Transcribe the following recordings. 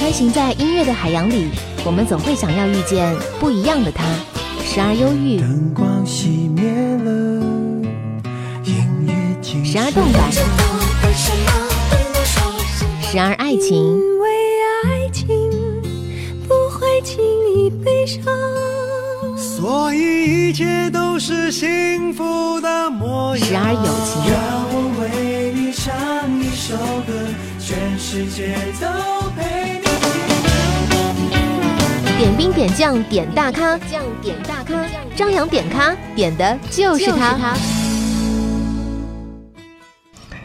穿行在音乐的海洋里，我们总会想要遇见不一样的他。时而忧郁，灯光熄灭了，音乐静时而动感，时而爱情，因为爱情不会轻易悲伤。所以一切都是幸福的模样。时而友情，让我为你唱一首歌，全世界都陪你。点兵点将点大咖，将点大咖，张扬点咖点的就是他。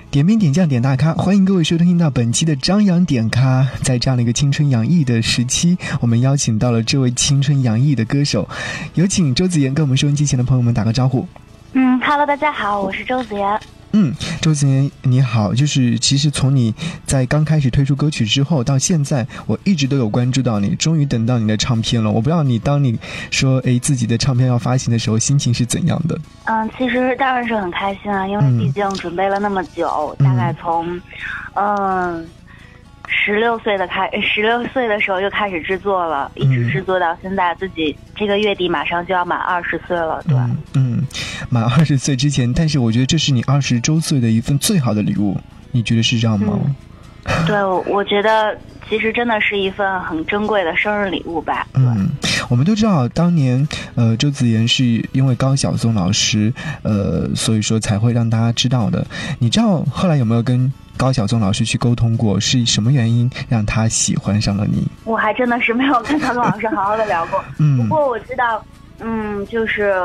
点兵点将点大咖，欢迎各位收听到本期的张扬点咖。在这样的一个青春洋溢的时期，我们邀请到了这位青春洋溢的歌手，有请周子妍跟我们收音机前的朋友们打个招呼。嗯，Hello，大家好，我是周子妍。嗯，周子妍你好，就是其实从你在刚开始推出歌曲之后到现在，我一直都有关注到你，终于等到你的唱片了。我不知道你当你说诶自己的唱片要发行的时候，心情是怎样的？嗯，其实当然是很开心啊，因为毕竟准备了那么久，大概从嗯十六岁的开，十六岁的时候就开始制作了，一直制作到现在，自己这个月底马上就要满二十岁了，对。嗯，满二十岁之前，但是我觉得这是你二十周岁的一份最好的礼物，你觉得是这样吗？对，我我觉得其实真的是一份很珍贵的生日礼物吧。嗯，我们都知道，当年呃，周子妍是因为高晓松老师呃，所以说才会让大家知道的。你知道后来有没有跟高晓松老师去沟通过，是什么原因让他喜欢上了你？我还真的是没有跟小松老师好好的聊过。嗯，不过我知道，嗯，就是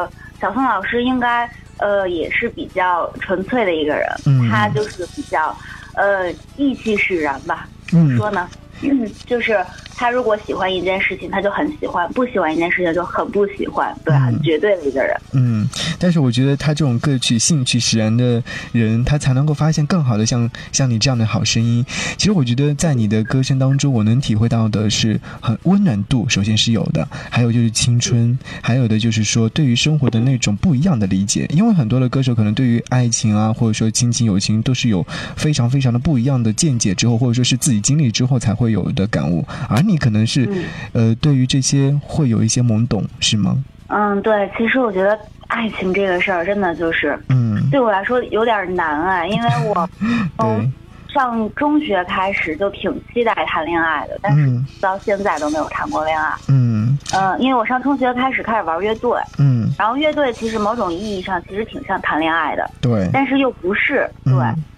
小宋老师应该呃也是比较纯粹的一个人，嗯他就是比较呃意气使然吧。怎嗯么说呢？嗯，就是他如果喜欢一件事情，他就很喜欢；不喜欢一件事情就很不喜欢，对，嗯很绝对的一个人。嗯，但是我觉得他这种各取兴趣使然的人，他才能够发现更好的像像你这样的好声音。其实我觉得在你的歌声当中，我能体会到的是很温暖度，首先是有的，还有就是青春，还有的就是说对于生活的那种不一样的理解。因为很多的歌手可能对于爱情啊，或者说亲情、友情，都是有非常非常的不一样的见解之后，或者说是自己经历之后才会有的感悟，而你可能是、嗯呃对于这些会有一些懵懂，是吗？嗯，对，其实我觉得爱情这个事儿真的就是嗯，对我来说有点难啊，因为我 从。上中学开始就挺期待谈恋爱的，但是嗯到现在都没有谈过恋爱。嗯嗯，因为我上中学开始开始玩乐队，嗯，然后乐队其实某种意义上其实挺像谈恋爱的，对，但是又不是，对，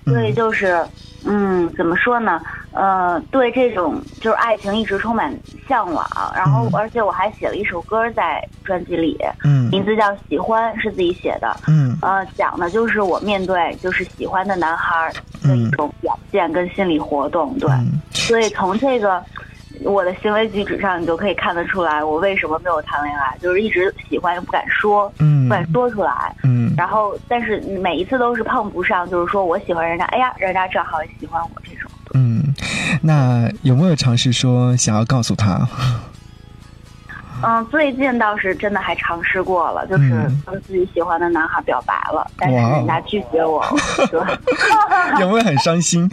嗯所以就是，嗯，怎么说呢？呃，对这种就是爱情一直充满向往，然后嗯。而且我还写了一首歌在专辑里，嗯。名字叫《喜欢》，是自己写的。嗯。呃，讲的就是我面对就是喜欢的男孩的一种表现跟心理活动，对，嗯。所以从这个我的行为举止上，你就可以看得出来我为什么没有谈恋爱，就是一直喜欢又不敢说，嗯。不敢说出来。嗯。然后，但是每一次都是碰不上，就是说我喜欢人家，哎呀，人家正好也喜欢我这种。嗯，那有没有尝试说想要告诉他？嗯，最近倒是真的还尝试过了，就是嗯跟自己喜欢的男孩表白了，但是人家拒绝我，对。有没有很伤心？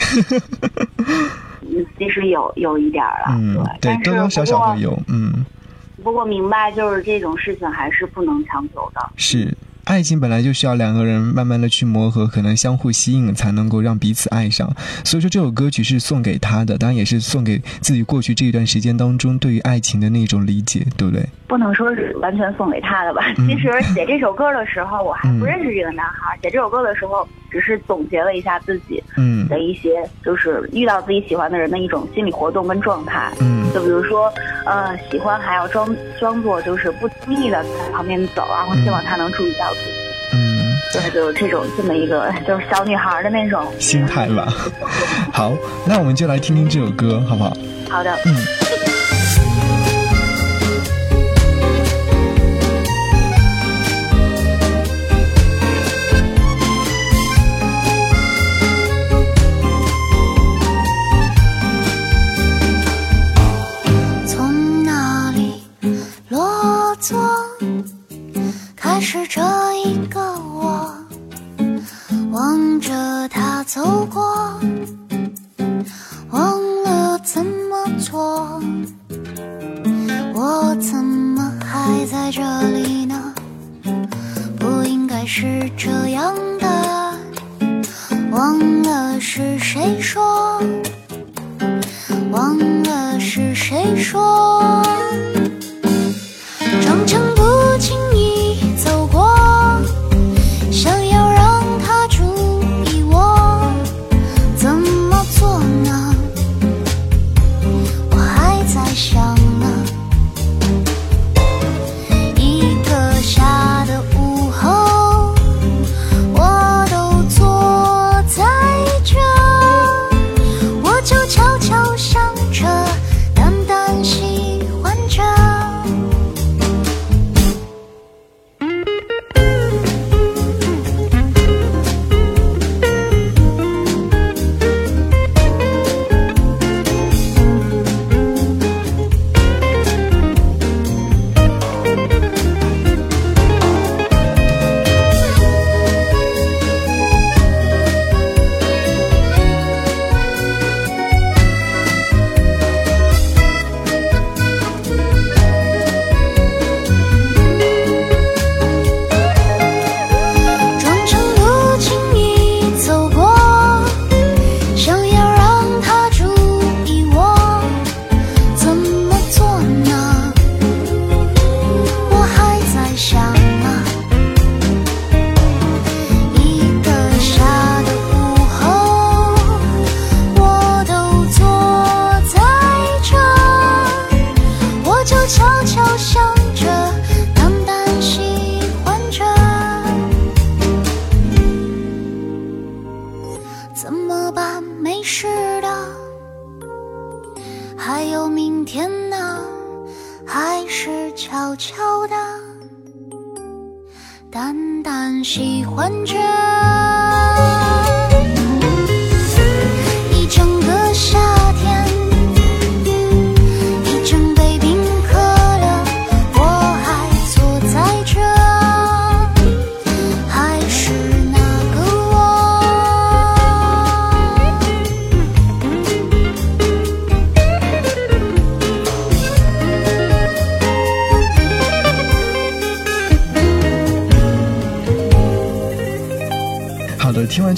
嗯，其实有有一点了，嗯，对，多多少少会有，嗯，不过明白就是这种事情还是不能强求的。是。爱情本来就需要两个人慢慢的去磨合，可能相互吸引，才能够让彼此爱上。所以说这首歌曲是送给他的，当然也是送给自己过去这一段时间当中对于爱情的那种理解，对不对？不能说是完全送给他的吧。嗯其实写这首歌的时候，我还不认识这个男孩。写这首歌的时候，只是总结了一下自己嗯的一些，就是遇到自己喜欢的人的一种心理活动跟状态。嗯就比如说，呃，喜欢还要装装作就是不经意的在旁边走，然后希望他能注意到自己。嗯，对，就是这种这么一个就是小女孩的那种心态吧。好，那我们就来听听这首歌，好不好？好的，嗯。是这一个我望着他走过忘了怎么做。我怎么还在这里呢？不应该是这样的忘了是谁说怎么办？没事的，还有明天呢，还是悄悄的，淡淡喜欢着。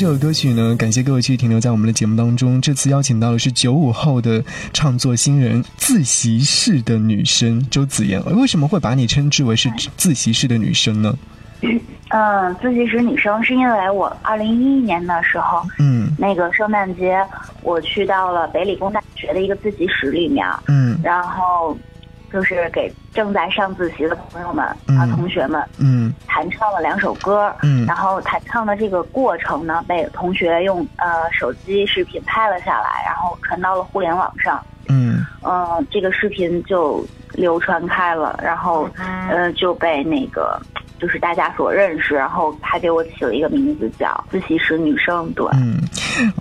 这首歌曲呢，感谢各位继续停留在我们的节目当中。这次邀请到的是九五后的创作新人自习室的女生周子妍。为什么会把你称之为是 自习室的女生呢？嗯，自习室女生是因为我二零一一年的时候，嗯那个圣诞节我去到了北理工大学的一个自习室里面，嗯然后就是给正在上自习的朋友们啊、嗯同学们嗯。弹唱了两首歌，嗯。然后弹唱的这个过程呢，被同学用呃手机视频拍了下来，然后传到了互联网上。嗯。呃、这个视频就流传开了，然后呃就被那个就是大家所认识，然后还给我起了一个名字叫自习室女生。对，嗯，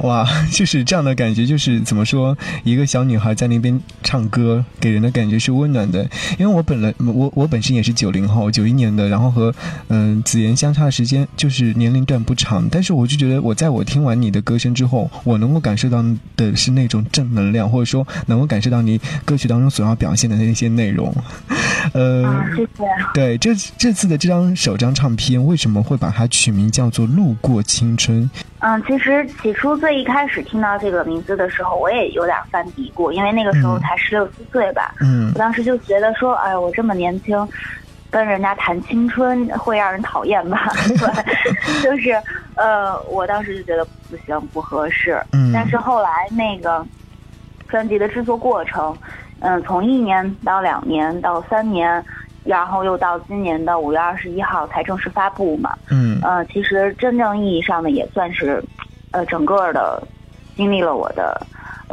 哇，就是这样的感觉，就是怎么说，一个小女孩在那边唱歌，给人的感觉是温暖的。因为我本来我我本身也是九零后，九一年的，然后和嗯、子妍相差的时间就是年龄段不长，但是我就觉得我在我听完你的歌声之后，我能够感受到的是那种正能量，或者说能够感受到你歌曲当中所要表现的那些内容。呃，啊，谢谢。对，这这次的这张首张唱片为什么会把它取名叫做《路过青春》？嗯，其实起初最一开始听到这个名字的时候，我也有点犯嘀咕，因为那个时候嗯才十六七岁吧。嗯我当时就觉得说，哎，我这么年轻，跟人家谈青春会让人讨厌吧？对，就是呃，我当时就觉得不行，不合适。嗯但是后来那个专辑的制作过程，嗯、从一年到两年到三年，然后又到今年的五月二十一号才正式发布嘛。嗯呃，其实真正意义上的也算是，呃，整个的经历了我的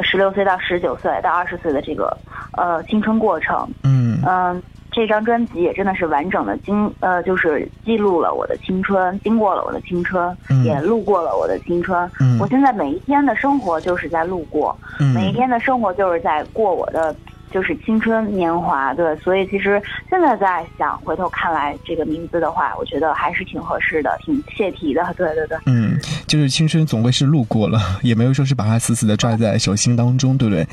十六岁到十九岁到二十岁的这个呃青春过程。嗯嗯、这张专辑也真的是完整的经呃，就是记录了我的青春，经过了我的青春，嗯也路过了我的青春。嗯我现在每一天的生活就是在路过，嗯每一天的生活就是在过我的。就是青春年华，对，所以其实现在在想，回头看来这个名字的话，我觉得还是挺合适的，挺切题的，对对对。嗯，就是青春总归是路过了，也没有说是把它死死的拽在手心当中，对不对？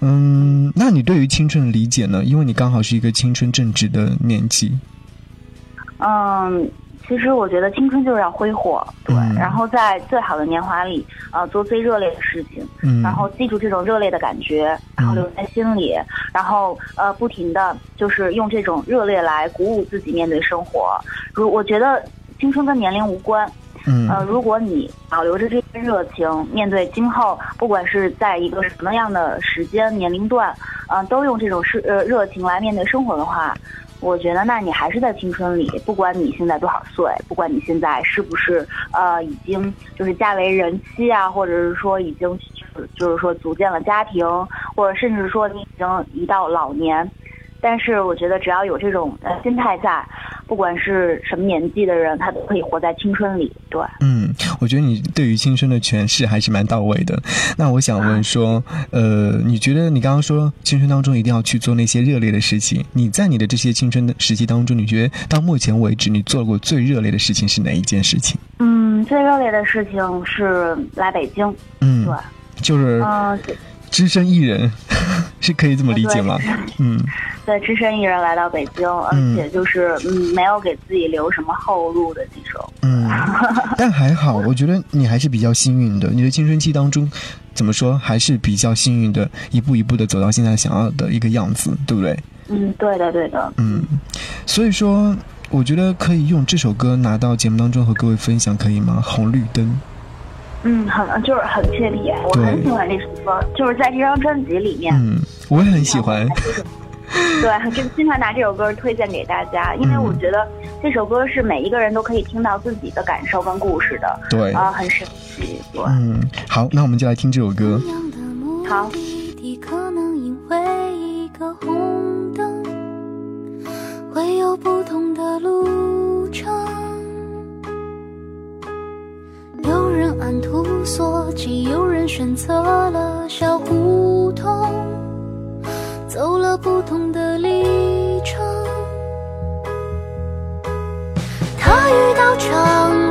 嗯，那你对于青春的理解呢？因为你刚好是一个青春正值的年纪。嗯，其实我觉得青春就是要挥霍，对，嗯。然后在最好的年华里，呃，做最热烈的事情，嗯，然后记住这种热烈的感觉，然后留在心里，然后呃，不停的就是用这种热烈来鼓舞自己面对生活。如我觉得青春跟年龄无关，嗯。呃，如果你保留着这份热情，面对今后，不管是在一个什么样的时间年龄段，呃，都用这种是呃热情来面对生活的话，我觉得那你还是在青春里，不管你现在多少岁，不管你现在是不是呃已经就是嫁为人妻啊，或者是说已经就是说组建了家庭，或者甚至说你已经一到老年。但是我觉得，只要有这种心态在，不管是什么年纪的人，他都可以活在青春里。对，嗯，我觉得你对于青春的诠释还是蛮到位的。那我想问说，呃，你觉得你刚刚说青春当中一定要去做那些热烈的事情？你在你的这些青春的时期当中，你觉得到目前为止你做过最热烈的事情是哪一件事情？嗯，最热烈的事情是来北京。嗯对，，就是嗯、只身一人，是可以这么理解吗？嗯对，只身一人来到北京，而嗯且就是嗯，没有给自己留什么后路的这种。嗯，但还好，我觉得你还是比较幸运的。你的青春期当中，怎么说，还是比较幸运的，一步一步的走到现在想要的一个样子，对不对？嗯，对的，对的。嗯，所以说，我觉得可以用这首歌拿到节目当中和各位分享，可以吗？红绿灯。嗯，很就是很切题，我很喜欢那首歌，就是在这张专辑里面。嗯，我也很喜欢。对，就经常拿这首歌推荐给大家，因为嗯。我觉得这首歌是每一个人都可以听到自己的感受跟故事的，对，啊、很神奇。对，嗯，好，那我们就来听这首歌。好，可能因为一个红灯，会有不同的路程。有人按图索骥，有人选择了小胡同，走了不同的历程。他遇到长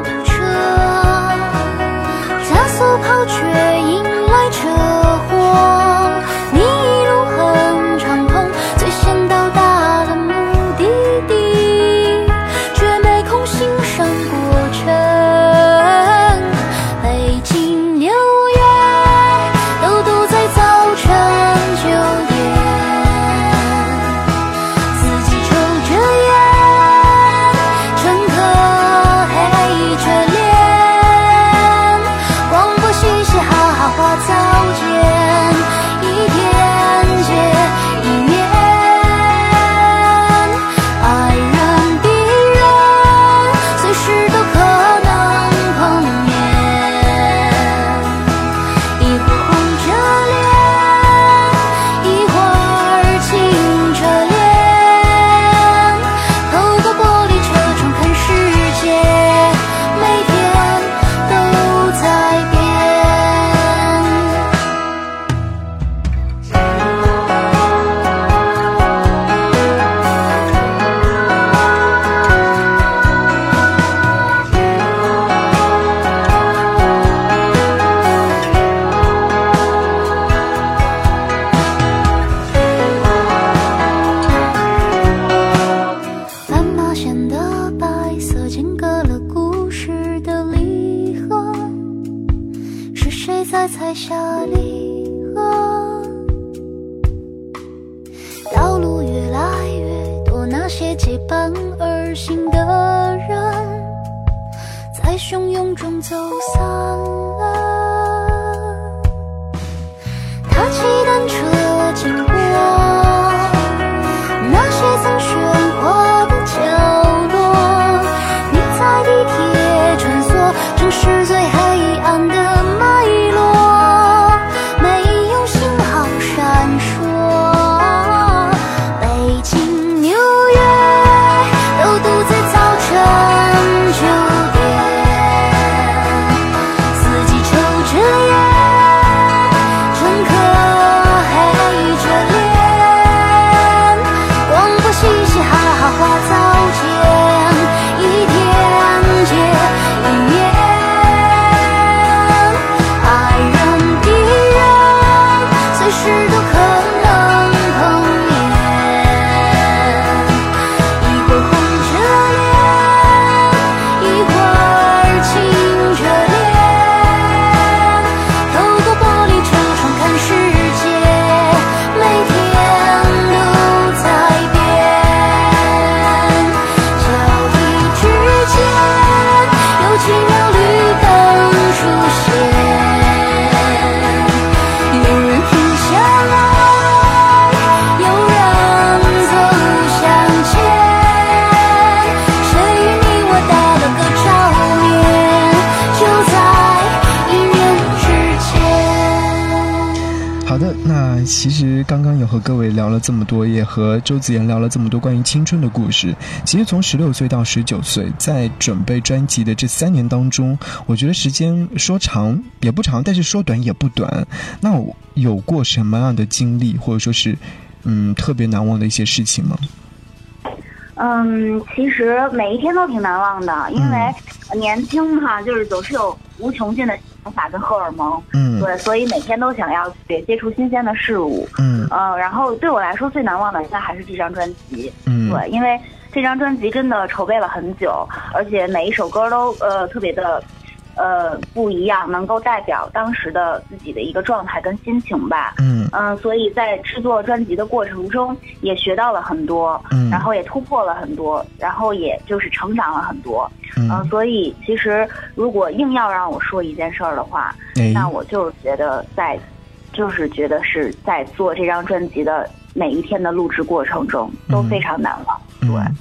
好的，那其实刚刚也和各位聊了这么多，也和周子妍聊了这么多关于青春的故事。其实从十六岁到十九岁，在准备专辑的这三年当中，我觉得时间说长也不长，但是说短也不短。那我有过什么样的经历，或者说是嗯特别难忘的一些事情吗？嗯，其实每一天都挺难忘的，因为年轻哈，就是总是有无穷尽的想法跟荷尔蒙，嗯。对，所以每天都想要去接触新鲜的事物。嗯。呃，然后对我来说最难忘的应该还是这张专辑，嗯。对，因为这张专辑真的筹备了很久，而且每一首歌都呃特别的呃不一样，能够代表当时的自己的一个状态跟心情吧。嗯嗯、所以在制作专辑的过程中也学到了很多，嗯然后也突破了很多，然后也就是成长了很多。嗯、嗯，所以其实如果硬要让我说一件事儿的话，哎，那我就是觉得在，就是觉得是在做这张专辑的每一天的录制过程中都非常难忘。对，嗯，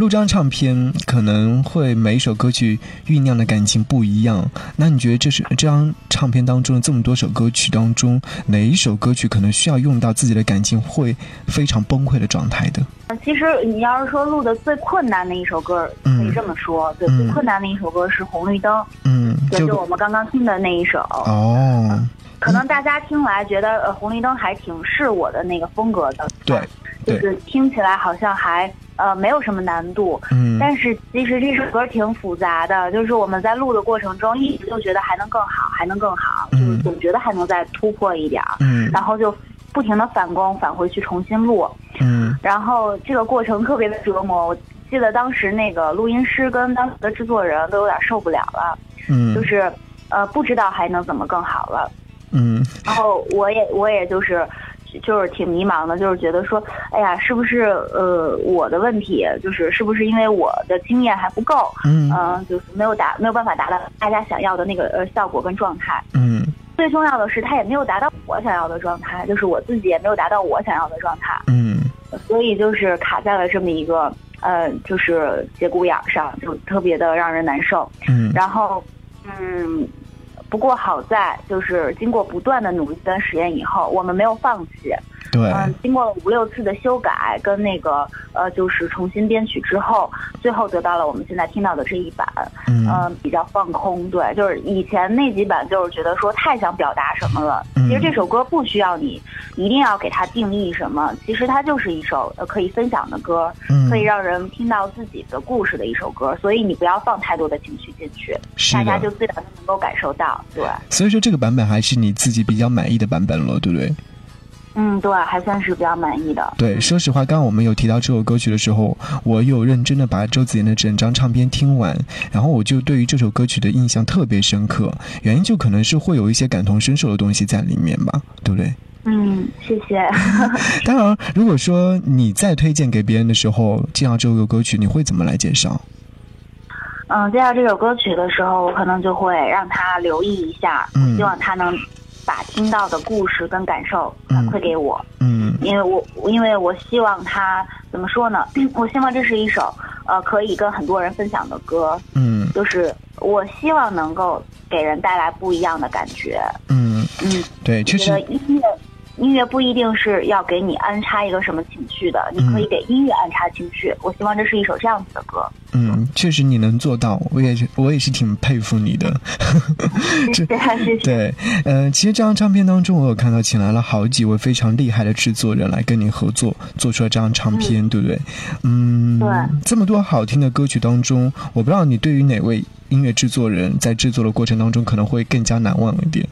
录张唱片可能会每一首歌曲酝酿的感情不一样。那你觉得这是这张唱片当中的这么多首歌曲当中，哪一首歌曲可能需要用到自己的感情会非常崩溃的状态的？其实你要是说录的最困难的一首歌，可以这么说，对，嗯最困难的一首歌是《红绿灯》，嗯，也就是我们刚刚听的那一首。哦，可能大家听来觉得呃红绿灯还挺是我的那个风格的，对，就是听起来好像还呃没有什么难度，嗯。但是其实这首歌挺复杂的，就是我们在录的过程中一直就觉得还能更好，还能更好，就是嗯总觉得还能再突破一点。儿，嗯。然后就不停的返工返回去重新录，嗯。然后这个过程特别的折磨。我记得当时那个录音师跟当时的制作人都有点受不了了，嗯，就是呃不知道还能怎么更好了。嗯。然后我也我也就是就是挺迷茫的，就是觉得说，哎呀，是不是呃我的问题，就是是不是因为我的经验还不够，嗯嗯、就是没有达没有办法达到大家想要的那个呃效果跟状态。嗯最重要的是，他也没有达到我想要的状态，就是我自己也没有达到我想要的状态，嗯所以就是卡在了这么一个呃就是节骨眼儿上，就特别的让人难受。嗯然后，嗯，不过好在就是经过不断的努力跟实验以后，我们没有放弃。对，嗯，经过了五六次的修改跟那个呃，就是重新编曲之后，最后得到了我们现在听到的这一版。嗯嗯，比较放空。对，就是以前那几版就是觉得说太想表达什么了。嗯其实这首歌不需要你一定要给它定义什么，其实它就是一首呃可以分享的歌，嗯可以让人听到自己的故事的一首歌。所以你不要放太多的情绪进去，是大家的就自然的能够感受到。对，所以说这个版本还是你自己比较满意的版本了，对不对？嗯，对，还算是比较满意的。对，说实话，刚刚我们有提到这首歌曲的时候，我有认真的把周子妍的整张唱片听完，然后我就对于这首歌曲的印象特别深刻，原因就可能是会有一些感同身受的东西在里面吧，对不对？嗯，谢谢。当然，如果说你再推荐给别人的时候，介绍这首歌曲，你会怎么来介绍？嗯，介绍这首歌曲的时候，我可能就会让他留意一下，嗯希望他能把听到的故事跟感受反馈给我。嗯因为我因为我希望他怎么说呢？我希望这是一首呃可以跟很多人分享的歌，嗯就是我希望能够给人带来不一样的感觉。嗯，嗯，对，确实音乐音乐不一定是要给你安插一个什么情绪的，你可以给音乐安插情绪。我希望这是一首这样子的歌。嗯，确实你能做到，我也是，我也是挺佩服你的。对，呃，其实这张唱片当中，我有看到请来了好几位非常厉害的制作人来跟你合作，做出了这张唱片，对不对？嗯，对这么多好听的歌曲当中，我不知道你对于哪位音乐制作人在制作的过程当中可能会更加难忘一点。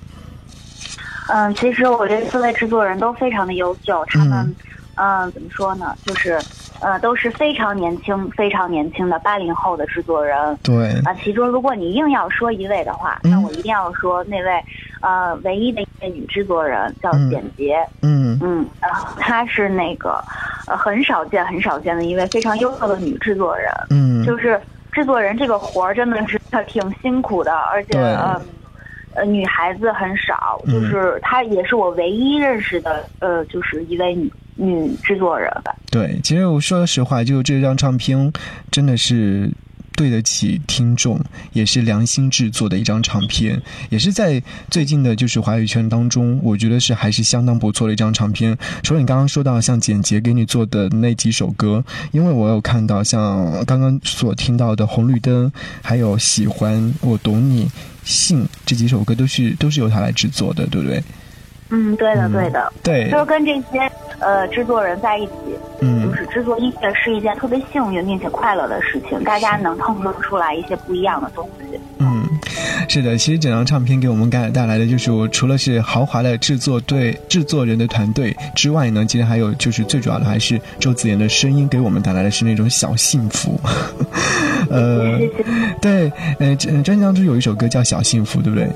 嗯，其实我这四位制作人都非常的优秀，他们，嗯、怎么说呢，就是，呃，都是非常年轻、非常年轻的八零后的制作人。对，啊，其中如果你硬要说一位的话，嗯。那我一定要说那位，呃，唯一的一位女制作人叫嗯简洁，嗯。嗯，然后她是那个，呃，很少见、很少见的一位非常优秀的女制作人。嗯，就是制作人这个活儿真的是挺辛苦的，而且嗯呃呃女孩子很少，嗯就是她也是我唯一认识的呃就是一位女女制作人吧。对，其实我说实话，就这张唱片真的是对得起听众，也是良心制作的一张唱片，也是在最近的就是华语圈当中，我觉得是还是相当不错的一张唱片。除了你刚刚说到像简洁给你做的那几首歌，因为我有看到像刚刚所听到的《红绿灯》，还有《喜欢》，我懂你。信这几首歌都是都是由他来制作的，对不对？嗯，对的，对的，对，就是跟这些呃制作人在一起，嗯，就是制作音乐是一件特别幸运并且快乐的事情，大家能碰撞出来一些不一样的东西。嗯，是的，其实整张唱片给我们带带来的就是我除了是豪华的制作队制作人的团队之外呢，其实还有就是最主要的还是周子妍的声音给我们带来的是那种小幸福。呃，对，呃，专辑当中有一首歌叫《小幸福》，对不对？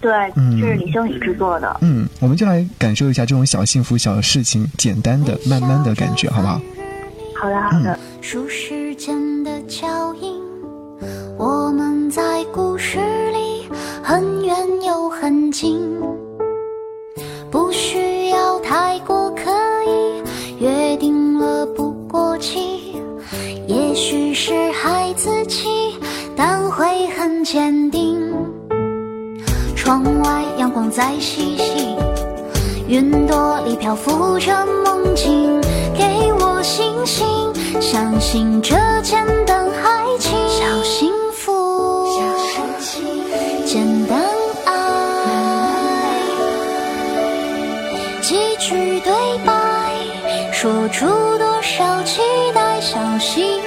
对，这是李星宇制作的。嗯，我们就来感受一下这种小幸福、小事情、简单的、慢慢的感觉，好不好？好的，好的。数时间的脚印，我们在故事里很远又很近，阳光在嬉戏，云朵里漂浮着梦境。给我信心，相信这简单爱情，小幸福，小简单爱，几句对白，说出多少期待，小幸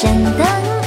简单。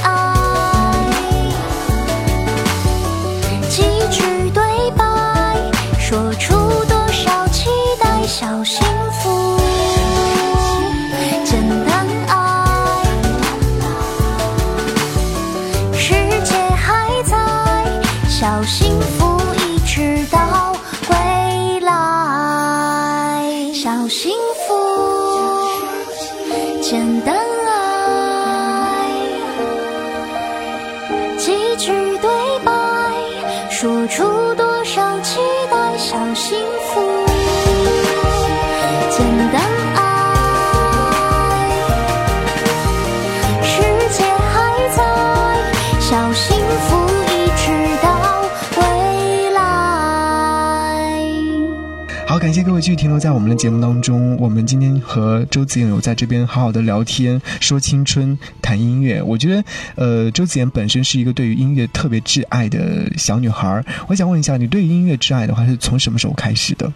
停留在我们的节目当中。我们今天和周子妍有在这边好好的聊天，说青春，谈音乐。我觉得，呃，周子妍本身是一个对于音乐特别挚爱的小女孩。我想问一下，你对于音乐挚爱的话，是从什么时候开始的？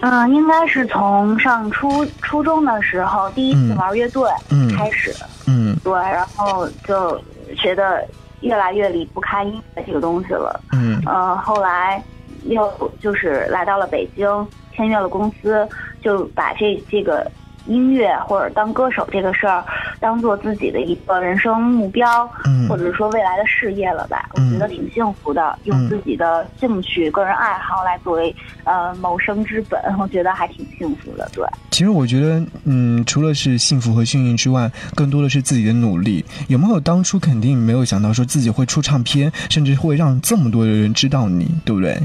嗯，应该是从上初初中的时候第一次玩乐队嗯开始，嗯对，然后就觉得越来越离不开音乐这个东西了。嗯呃，后来又就是来到了北京，签约了公司，就把这这个音乐或者当歌手这个事儿，当做自己的一个人生目标，嗯或者说未来的事业了吧。我嗯觉得挺幸福的，用自己的兴趣、个人爱好来作为呃谋生之本，我觉得还挺幸福的。对，其实我觉得，嗯，除了是幸福和幸运之外，更多的是自己的努力。有没有当初肯定没有想到说自己会出唱片，甚至会让这么多的人知道你，对不对？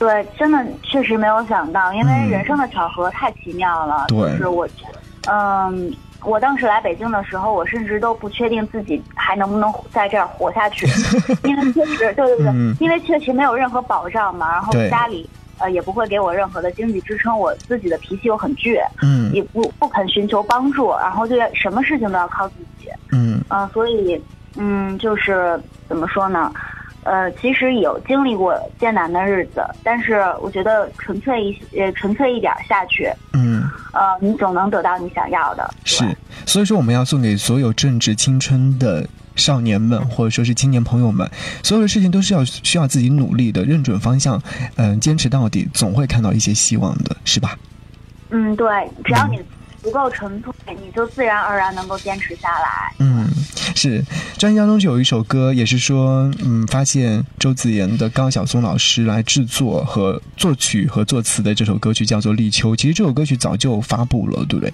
对，真的确实没有想到，因为嗯。人生的巧合太奇妙了。对。就是我，嗯，我当时来北京的时候，我甚至都不确定自己还能不能在这儿活下去，因为确实，对对对，嗯。因为确实没有任何保障嘛，然后家里呃也不会给我任何的经济支撑，我自己的脾气又很倔，嗯。也不不肯寻求帮助，然后就什么事情都要靠自己，嗯。嗯、所以嗯，就是怎么说呢？呃，其实有经历过艰难的日子，但是我觉得纯粹一呃纯粹一点儿下去，嗯，呃，你总能得到你想要的。是，所以说我们要送给所有正值青春的。少年们，或者说是青年朋友们，所有的事情都是要需要自己努力的，认准方向，嗯、坚持到底，总会看到一些希望的，是吧？嗯，对，只要你足够纯粹，你就自然而然能够坚持下来。嗯，是专辑当中就有一首歌，也是说，嗯，发现周子妍的高晓松老师来制作和作曲和作词的这首歌曲叫做《立秋》。其实这首歌曲早就发布了，对不对？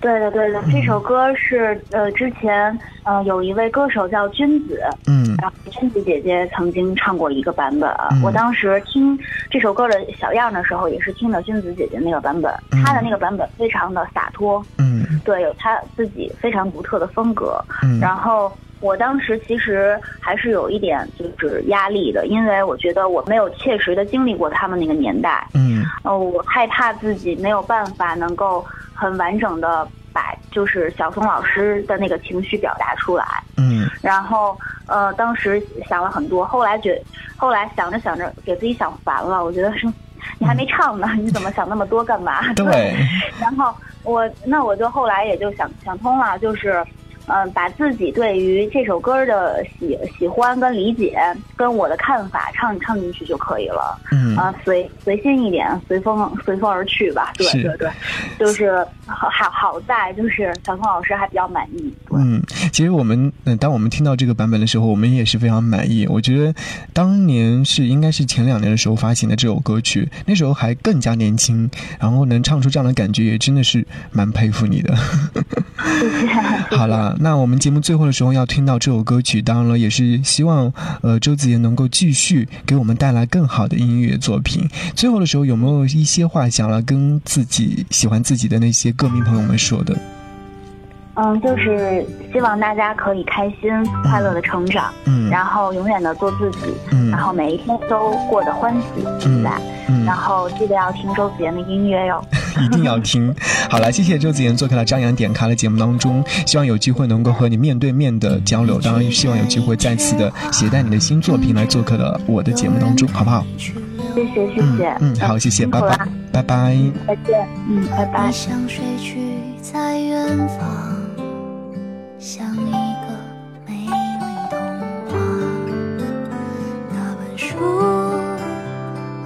对的，对的，嗯这首歌是呃之前呃有一位歌手叫君子，嗯然后君子姐姐曾经唱过一个版本。嗯我当时听这首歌的小样的时候，也是听的君子姐姐那个版本，嗯她的那个版本非常的洒脱，嗯对，有她自己非常独特的风格。嗯然后我当时其实还是有一点就是压力的，因为我觉得我没有切实的经历过他们那个年代，嗯呃，我害怕自己没有办法能够很完整的把就是小松老师的那个情绪表达出来。嗯然后呃，当时想了很多，后来觉，后来想着想着给自己想烦了，我觉得是。你还没唱呢，你怎么想那么多干嘛？对，然后我那我就后来也就想想通了，就是，嗯、把自己对于这首歌的喜喜欢跟理解跟我的看法唱唱进去就可以了。嗯啊、随随心一点，随风随风而去吧。对对对，就是好好好在就是小峰老师还比较满意。对嗯，其实我们，嗯、当我们听到这个版本的时候，我们也是非常满意。我觉得当年是应该是前两年的时候发行的这首歌曲，那时候还更加年轻，然后能唱出这样的感觉，也真的是蛮佩服你的。谢谢。好了，那我们节目最后的时候要听到这首歌曲，当然了，也是希望呃周子妍能够继续给我们带来更好的音乐作品。最后的时候，有没有一些话想要跟自己喜欢自己的那些歌迷朋友们说的？嗯，就是希望大家可以开心快乐的成长，嗯然后永远的做自己，嗯然后每一天都过得欢喜自在。嗯然后记得要听周子妍的音乐哟。一定要听。好了，谢谢周子妍做客了张扬点咖的节目当中，希望有机会能够和你面对面的交流，当然希望有机会再次的携带你的新作品来做客到我的节目当中，好不好？谢谢谢谢。嗯，好，谢谢，拜拜拜拜。再见。嗯，拜拜你。像睡去在远方，像一个美丽童话。那本书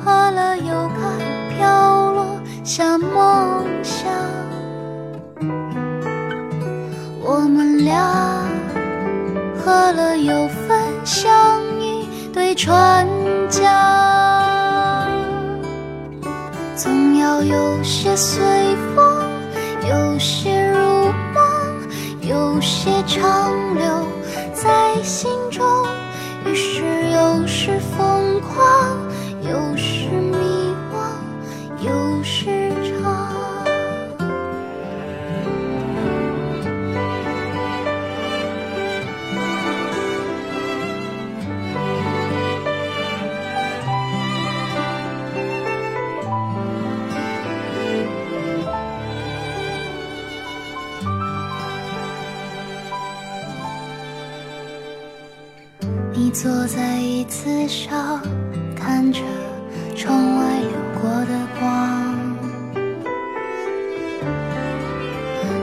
喝了又开，飘落下梦想。我们俩喝了又分享一对船桨。总要有些随风，有些，有些长留在心中。于是有时坐在椅子上，看着窗外流过的光。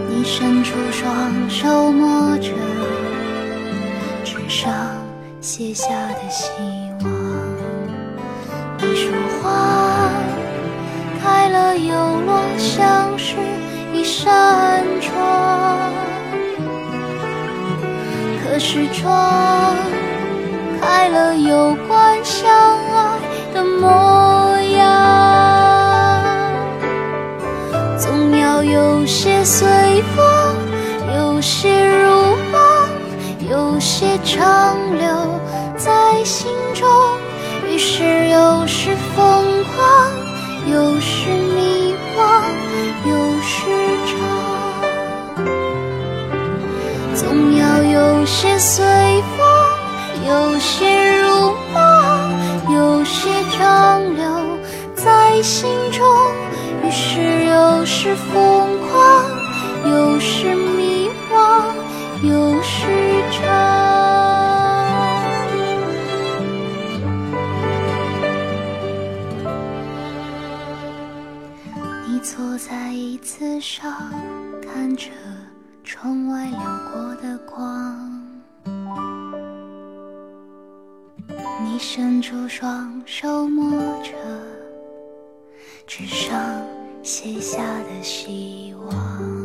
你伸出双手摸着纸上写下的希望。你说花开了又落，像是一扇窗。可是窗爱了有关，相爱的模样。总要有些随风，有些如梦，有些长留在心中。于是有时疯狂，有时有时疯狂，有时迷惘，有时长。你坐在椅子上，看着窗外流过的光。你伸出双手摸着纸上写下的希望。